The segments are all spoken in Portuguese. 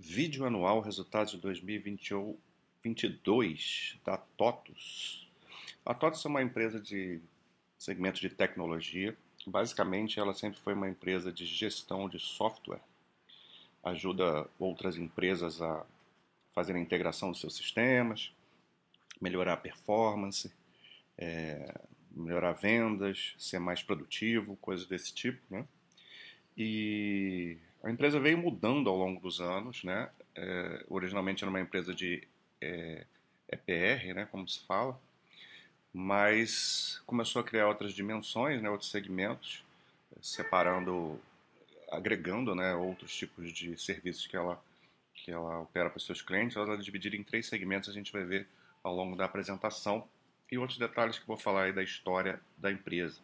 Vídeo anual resultados de 2022 da TOTUS. A TOTUS é uma empresa de segmento de tecnologia. Basicamente, ela sempre foi uma empresa de gestão de software. Ajuda outras empresas a fazer a integração dos seus sistemas, melhorar a performance, é, melhorar vendas, ser mais produtivo, coisas desse tipo, né? E a empresa veio mudando ao longo dos anos, né? É, originalmente era uma empresa de é, EPR, né, como se fala, mas começou a criar outras dimensões, né, outros segmentos, separando, agregando, né, outros tipos de serviços que ela que ela opera para os seus clientes. Ela é dividida em três segmentos, a gente vai ver ao longo da apresentação e outros detalhes que eu vou falar aí da história da empresa.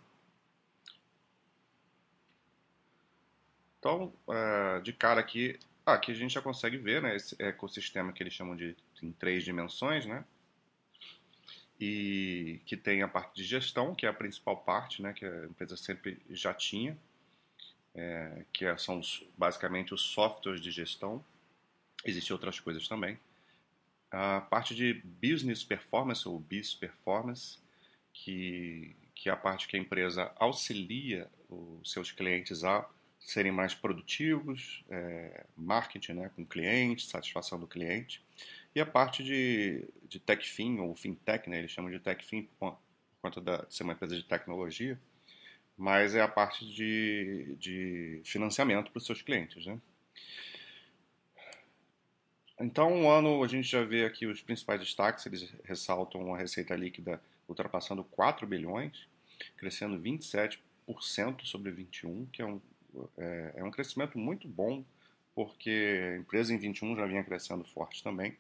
Então, uh, de cara aqui, aqui a gente já consegue ver né, esse ecossistema que eles chamam de em três dimensões, né? E que tem a parte de gestão, que é a principal parte, né? Que a empresa sempre já tinha, é, que são os, basicamente os softwares de gestão. Existem outras coisas também. A parte de business performance, ou BIS performance, que, que é a parte que a empresa auxilia os seus clientes a serem mais produtivos, é, marketing né, com clientes, satisfação do cliente. E a parte de, de TechFin, ou FinTech, né, eles chamam de TechFin por conta de ser uma empresa de tecnologia, mas é a parte de, de financiamento para os seus clientes. Né? Então, um ano a gente já vê aqui os principais destaques, eles ressaltam a receita líquida ultrapassando 4 bilhões, crescendo 27% sobre 21, que é um é, é um crescimento muito bom, porque a empresa em 21 já vinha crescendo forte também.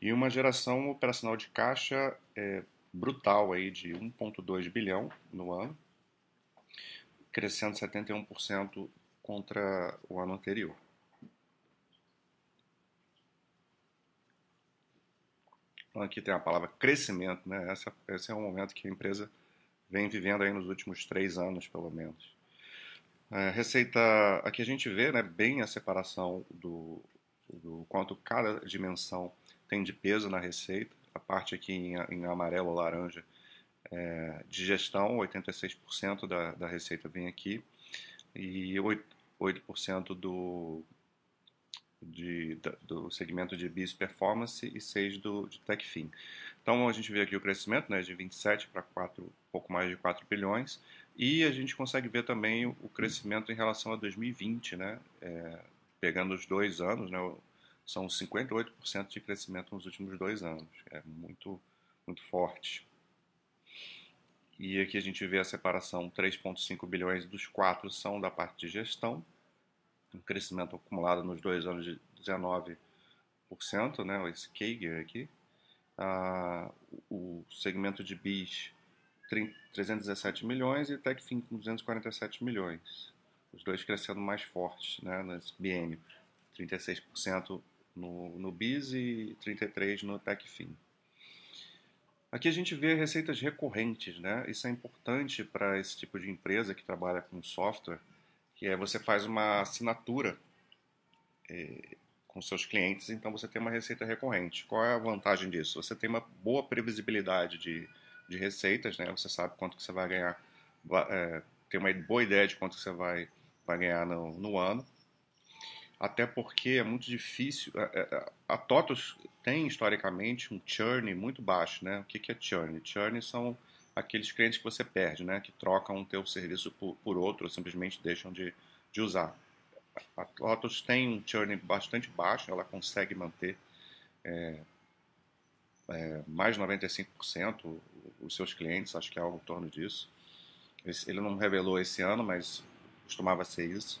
E uma geração operacional de caixa é, brutal aí de 1,2 bilhão no ano, crescendo 71% contra o ano anterior. Então aqui tem a palavra crescimento, né? Essa, esse é um momento que a empresa vem vivendo aí nos últimos três anos, pelo menos. É, receita, aqui a gente vê né, bem a separação do, do quanto cada dimensão tem de peso na receita. A parte aqui em, em amarelo ou laranja é, de gestão, 86% da, da receita vem aqui e 8%, 8% do, de, do segmento de BIS Performance e 6% do, de TechFin. Então a gente vê aqui o crescimento né, de 27 para 4, pouco mais de 4 bilhões e a gente consegue ver também o crescimento em relação a 2020, né? É, pegando os dois anos, né? São 58% de crescimento nos últimos dois anos. É muito, muito forte. E aqui a gente vê a separação: 3,5 bilhões dos quatro são da parte de gestão, um crescimento acumulado nos dois anos de 19%, né? Esse CAGR aqui. Ah, o segmento de BIS 317 milhões e Techfin com 247 milhões. Os dois crescendo mais fortes né, nesse biênio. 36% no, no BIS e 33% no Techfin. Aqui a gente vê receitas recorrentes, né? Isso é importante para esse tipo de empresa que trabalha com software, que é você faz uma assinatura é, com seus clientes, então você tem uma receita recorrente. Qual é a vantagem disso? Você tem uma boa previsibilidade de de receitas, né? Você sabe quanto que você vai ganhar, é, tem uma boa ideia de quanto você vai, vai ganhar no, no ano. Até porque é muito difícil. A, é, é, a, TOTOS tem historicamente um churn muito baixo, né? O que, que é churn? Churn são aqueles clientes que você perde, né? Que trocam o teu serviço por, por outro ou simplesmente deixam de, de usar. A TOTOS tem um churn bastante baixo, ela consegue manter é, é, mais de 95% os seus clientes, acho que é algo em torno disso. Ele não revelou esse ano, mas costumava ser isso.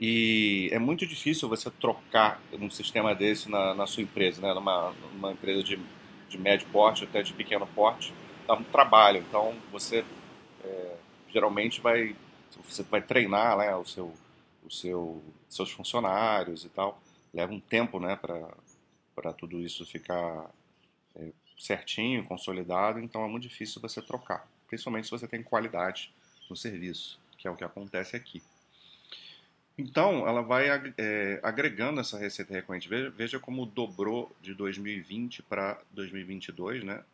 E é muito difícil você trocar um sistema desse na, na sua empresa, né? numa, numa empresa de, de médio porte, até de pequeno porte, dá um trabalho. Então você é, geralmente vai, você vai treinar né, o seu, o seu, seus funcionários e tal. Leva um tempo né, para tudo isso ficar é, certinho, consolidado, então é muito difícil você trocar, principalmente se você tem qualidade no serviço, que é o que acontece aqui. Então, ela vai é, agregando essa receita recorrente. Veja, veja, como dobrou de 2020 para 2022, né?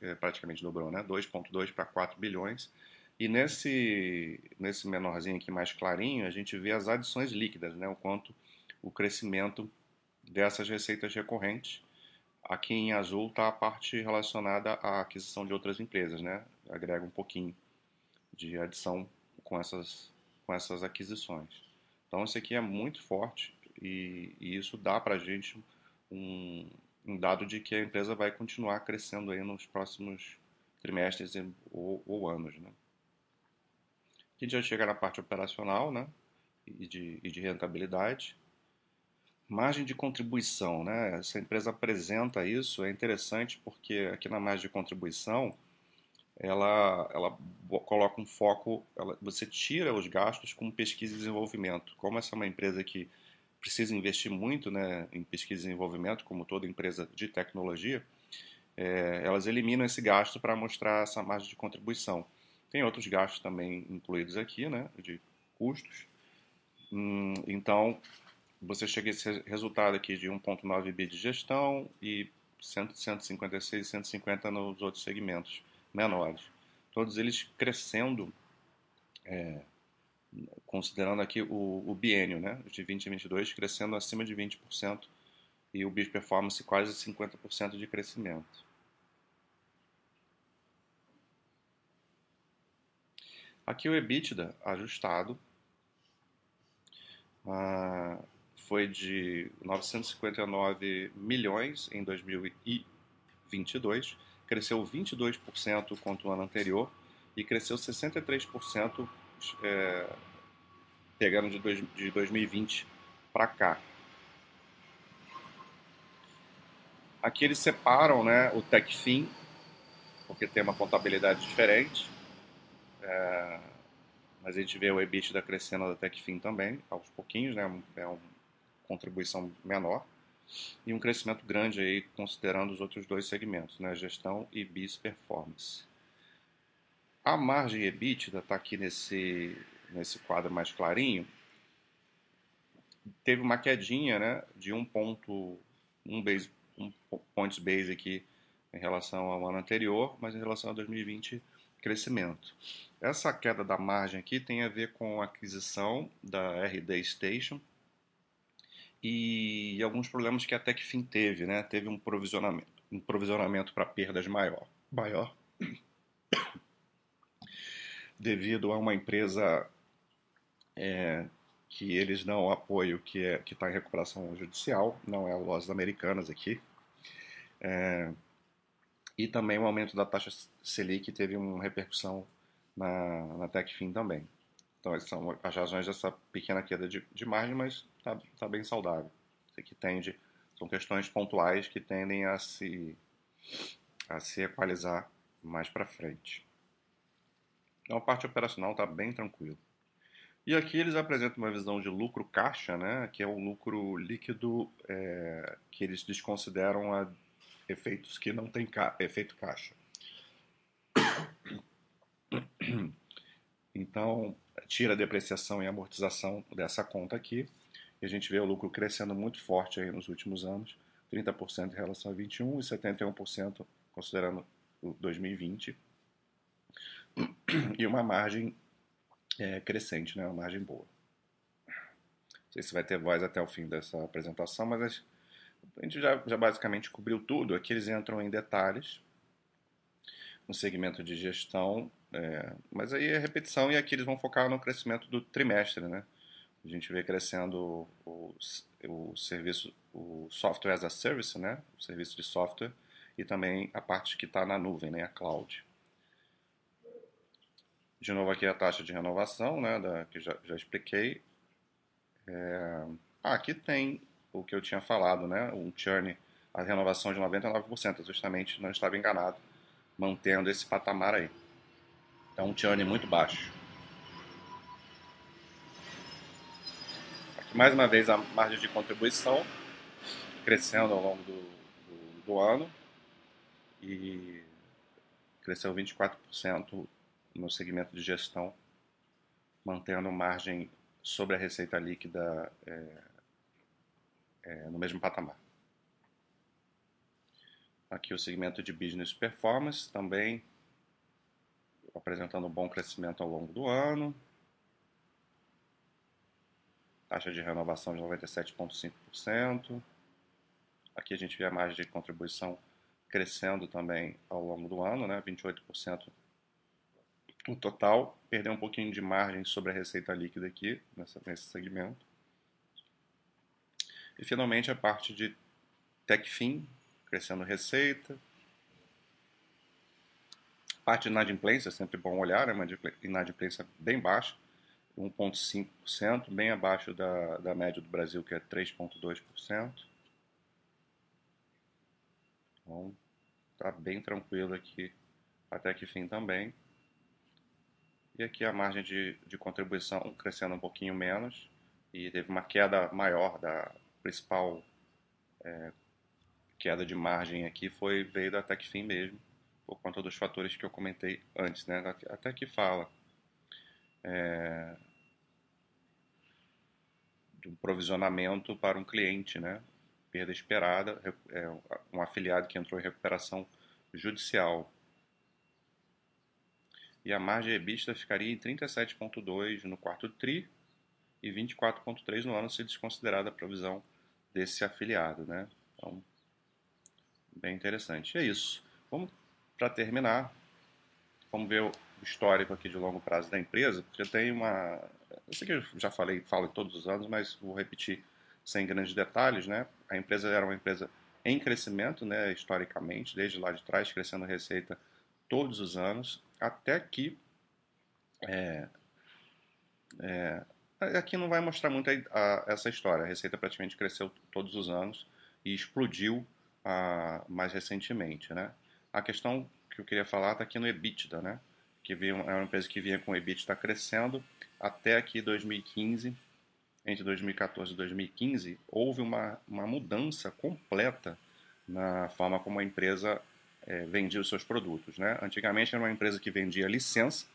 É, praticamente dobrou, né? 2,2 para 4 bilhões. E nesse, nesse menorzinho aqui mais clarinho, a gente vê as adições líquidas, né? O quanto o crescimento dessas receitas recorrentes. Aqui em azul está a parte relacionada à aquisição de outras empresas, né? Agrega um pouquinho de adição com essas, com essas aquisições. Então, isso aqui é muito forte e, e isso dá para a gente um, um, dado de que a empresa vai continuar crescendo aí nos próximos trimestres ou, ou anos, né? Aqui já chega na parte operacional, né? E de, e de rentabilidade. Margem de contribuição, né? Essa empresa apresenta isso, é interessante porque aqui na margem de contribuição ela, ela coloca um foco, ela, você tira os gastos com pesquisa e desenvolvimento. Como essa é uma empresa que precisa investir muito né, em pesquisa e desenvolvimento, como toda empresa de tecnologia, é, elas eliminam esse gasto para mostrar essa margem de contribuição. Tem outros gastos também incluídos aqui, né, de custos. Hum, então, você chega a esse resultado aqui de 1,9 bi de gestão e 156 e 150 nos outros segmentos menores. Todos eles crescendo, é, considerando aqui o, o, né, de 2022, crescendo acima de 20% e o BIS Performance quase 50% de crescimento. Aqui o EBITDA ajustado ah, foi de 959 milhões em 2022 cresceu 22% contra o ano anterior e cresceu 63% é, pegando de, dois, de 2020 para cá. Aqui eles separam né, o TechFin, porque tem uma contabilidade diferente. É, mas a gente vê o EBITDA crescendo da TechFin também, aos pouquinhos, né, é uma contribuição menor e um crescimento grande aí considerando os outros dois segmentos, né, gestão e bis performance. A margem EBITDA está aqui nesse, nesse quadro mais clarinho, teve uma quedinha né, de 1.1 um base, um points base aqui em relação ao ano anterior, mas em relação a 2020 crescimento. Essa queda da margem aqui tem a ver com a aquisição da RD Station, e alguns problemas que a Techfin teve, né? Teve um provisionamento, um provisionamento para perdas maior, maior devido a uma empresa é, que eles dão apoio que é está em recuperação judicial, não é a Lojas Americanas aqui, é, e também o aumento da taxa Selic teve uma repercussão na, na Techfin também. Então, essas são as razões dessa pequena queda de, de margem, mas está tá bem saudável. Isso aqui tende, são questões pontuais que tendem a se, a se equalizar mais para frente. Então, a parte operacional está bem tranquila. E aqui eles apresentam uma visão de lucro caixa, né, que é o lucro líquido é, que eles desconsideram a efeitos que não tem ca efeito caixa. Então, tira a depreciação e amortização dessa conta aqui, e a gente vê o lucro crescendo muito forte aí nos últimos anos, 30% em relação a 21 e 71% considerando o 2020. E uma margem é, crescente, né? uma margem boa. Não sei se vai ter voz até o fim dessa apresentação, mas a gente já, já basicamente cobriu tudo. Aqui eles entram em detalhes no segmento de gestão é, mas aí é repetição e aqui eles vão focar no crescimento do trimestre, né? A gente vê crescendo o, o serviço, o software as a service, né? O serviço de software e também a parte que está na nuvem, né? A cloud. De novo aqui a taxa de renovação, né? Da, que já, já expliquei. É, ah, aqui tem o que eu tinha falado, né? Um churn, a renovação de 99%, justamente não estava enganado, mantendo esse patamar aí. É um churn muito baixo. Aqui mais uma vez a margem de contribuição crescendo ao longo do, do, do ano e cresceu 24% no segmento de gestão, mantendo margem sobre a receita líquida é, é, no mesmo patamar. Aqui o segmento de Business Performance também apresentando um bom crescimento ao longo do ano. Taxa de renovação de 97,5%. Aqui a gente vê a margem de contribuição crescendo também ao longo do ano, né? 28% no total. Perdeu um pouquinho de margem sobre a receita líquida aqui, nessa, nesse segmento. E finalmente a parte de TechFin, crescendo receita. Parte de inadimplência, é sempre bom olhar, é uma inadimplência bem baixa, 1,5%, bem abaixo da, da média do Brasil, que é 3,2%. Então, está bem tranquilo aqui até que fim também. E aqui a margem de, de contribuição crescendo um pouquinho menos e teve uma queda maior da principal é, queda de margem aqui foi veio da Techfin mesmo, por conta dos fatores que eu comentei antes, né? Até que fala é, de um provisionamento para um cliente, né? perda esperada, é, um afiliado que entrou em recuperação judicial. E a margem EBITDA ficaria em 37,2% no quarto TRI e 24,3% no ano se desconsiderada a provisão desse afiliado. Né? Então, bem interessante. É isso. Vamos, para terminar, vamos ver o histórico aqui de longo prazo da empresa, porque tem uma... Eu sei que eu já falei, falo todos os anos, mas vou repetir sem grandes detalhes, né? A empresa era uma empresa em crescimento, né, historicamente, desde lá de trás, crescendo receita todos os anos, até que é, é, aqui não vai mostrar muito a, a, essa história. A receita praticamente cresceu todos os anos e explodiu a, mais recentemente, né? A questão que eu queria falar está aqui no EBITDA, né? Que é uma empresa que vinha com o EBITDA crescendo até aqui 2015 entre 2014 e 2015, houve uma, uma mudança completa na forma como a empresa é, vendia os seus produtos. Né? Antigamente era uma empresa que vendia licença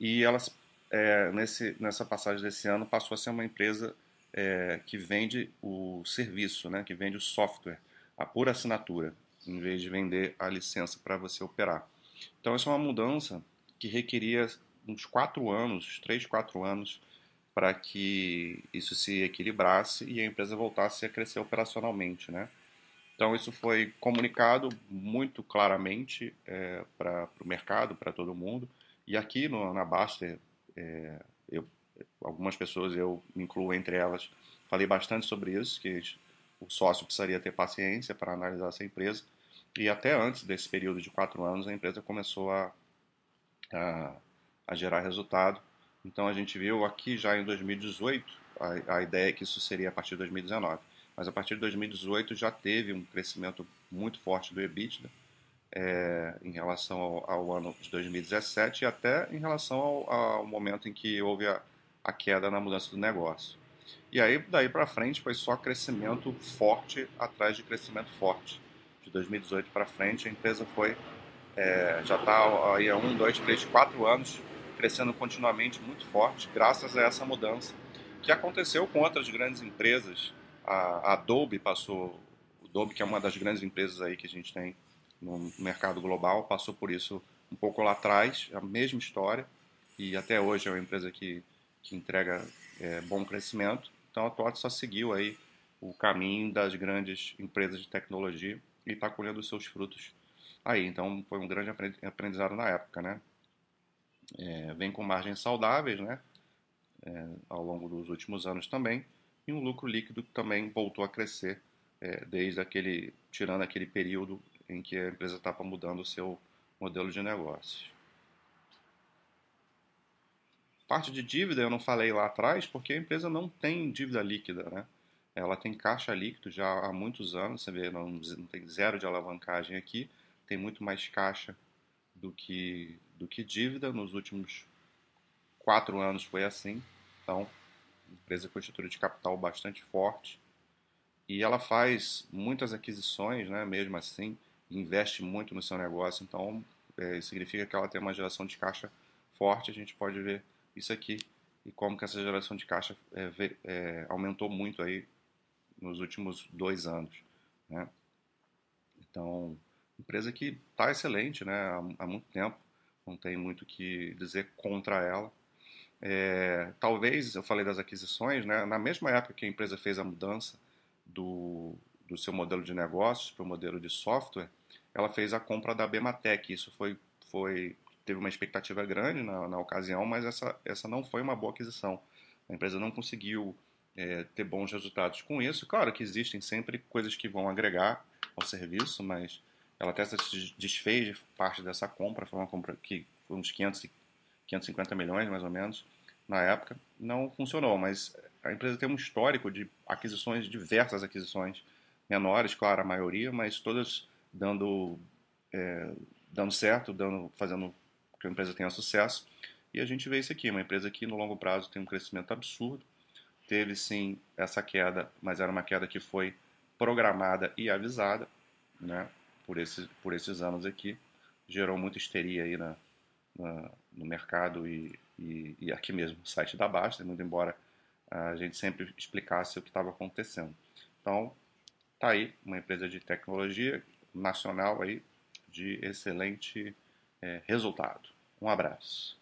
e elas, é, nesse, nessa passagem desse ano, passou a ser uma empresa é, que vende o serviço, né? que vende o software, a pura assinatura, em vez de vender a licença para você operar. Então, isso é uma mudança que requeria uns quatro anos, três, quatro anos, para que isso se equilibrasse e a empresa voltasse a crescer operacionalmente, né? Então isso foi comunicado muito claramente é, para o mercado, para todo mundo. E aqui no, na Baster, é, eu, algumas pessoas, eu me incluo entre elas, falei bastante sobre isso, que o sócio precisaria ter paciência para analisar essa empresa. E até antes desse período de quatro anos, a empresa começou a, a, a gerar resultado então a gente viu aqui já em 2018, a, a ideia é que isso seria a partir de 2019, mas a partir de 2018 já teve um crescimento muito forte do EBITDA é, em relação ao, ao, ano de 2017 e até em relação ao, ao momento em que houve a, a queda na mudança do negócio. E aí, daí para frente, foi só crescimento forte atrás de crescimento forte. De 2018 para frente, a empresa foi, é, já está aí há um, dois, três, quatro anos crescendo continuamente muito forte, graças a essa mudança que aconteceu com outras grandes empresas. A Adobe passou, o Adobe que é uma das grandes empresas aí que a gente tem no mercado global, passou por isso um pouco lá atrás, a mesma história, e até hoje é uma empresa que, que entrega é, bom crescimento. Então a TOTS só seguiu aí o caminho das grandes empresas de tecnologia e está colhendo os seus frutos aí. Então foi um grande aprendizado na época, né? é, vem com margens saudáveis né, é, ao longo dos últimos anos também, e um lucro líquido que também voltou a crescer é, desde aquele, tirando aquele período em que a empresa estava mudando o seu modelo de negócio. Parte de dívida eu não falei lá atrás, porque a empresa não tem dívida líquida, né? Ela tem caixa líquido já há muitos anos, você vê, não, não tem zero de alavancagem aqui, tem muito mais caixa do que, do que dívida. Nos últimos quatro anos foi assim. Então, empresa com estrutura de capital bastante forte. E ela faz muitas aquisições, né, mesmo assim, investe muito no seu negócio. Então, é, significa que ela tem uma geração de caixa forte. A gente pode ver isso aqui e como que essa geração de caixa é, é, aumentou muito aí nos últimos dois anos, né? Então, empresa que está excelente, né? Há, há, muito tempo, não tem muito o que dizer contra ela. É, talvez, eu falei das aquisições, né? Na mesma época que a empresa fez a mudança do, do seu modelo de negócios para o modelo de software, ela fez a compra da Bematec. Isso foi, foi teve uma expectativa grande na, na ocasião, mas essa, essa não foi uma boa aquisição. A empresa não conseguiu é, ter bons resultados com isso. Claro que existem sempre coisas que vão agregar ao serviço, mas ela até se desfez de parte dessa compra. Foi uma compra que foi uns 500, 550 milhões, mais ou menos, na época. Não funcionou, mas a empresa tem um histórico de aquisições, diversas aquisições menores, claro, a maioria, mas todas dando, é, dando certo, dando, fazendo que a empresa tenha sucesso. E a gente vê isso aqui, uma empresa que no longo prazo tem um crescimento absurdo. Teve sim essa queda, mas era uma queda que foi programada e avisada, né? Por esses, por esses anos aqui. Gerou muita histeria aí na, na no mercado e, e, e, aqui mesmo, no site da Basta, muito embora a gente sempre explicasse o que estava acontecendo. Então, tá aí uma empresa de tecnologia nacional aí de excelente é, resultado. Um abraço.